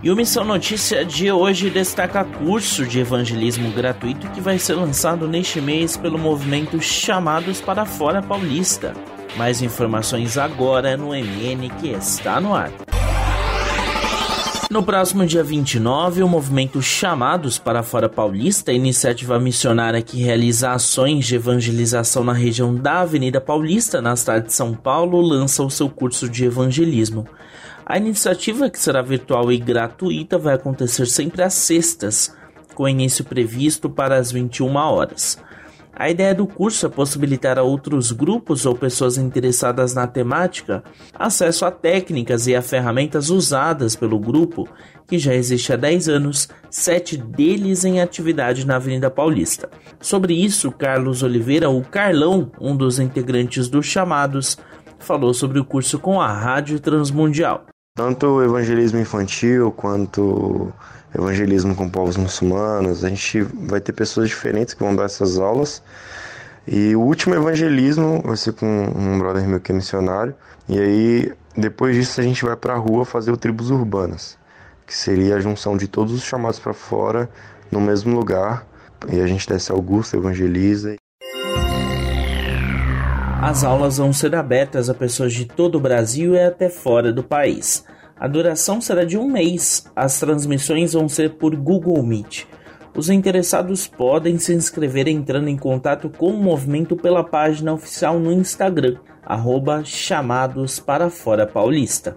E o Missão Notícia de hoje destaca curso de evangelismo gratuito que vai ser lançado neste mês pelo movimento Chamados para Fora Paulista. Mais informações agora no MN que está no ar. No próximo dia 29, o movimento Chamados para Fora Paulista, iniciativa missionária que realiza ações de evangelização na região da Avenida Paulista, na cidade de São Paulo, lança o seu curso de evangelismo. A iniciativa, que será virtual e gratuita, vai acontecer sempre às sextas, com início previsto para as 21 horas. A ideia do curso é possibilitar a outros grupos ou pessoas interessadas na temática acesso a técnicas e a ferramentas usadas pelo grupo, que já existe há 10 anos, sete deles em atividade na Avenida Paulista. Sobre isso, Carlos Oliveira, o Carlão, um dos integrantes dos chamados, falou sobre o curso com a Rádio Transmundial. Tanto o evangelismo infantil quanto evangelismo com povos muçulmanos, a gente vai ter pessoas diferentes que vão dar essas aulas. E o último evangelismo vai ser com um brother meu que é missionário. E aí, depois disso, a gente vai para a rua fazer o Tribos Urbanas, que seria a junção de todos os chamados para fora no mesmo lugar. E a gente desce Augusto, evangeliza. As aulas vão ser abertas a pessoas de todo o Brasil e até fora do país. A duração será de um mês. As transmissões vão ser por Google Meet. Os interessados podem se inscrever entrando em contato com o movimento pela página oficial no Instagram, arroba chamados para fora paulista.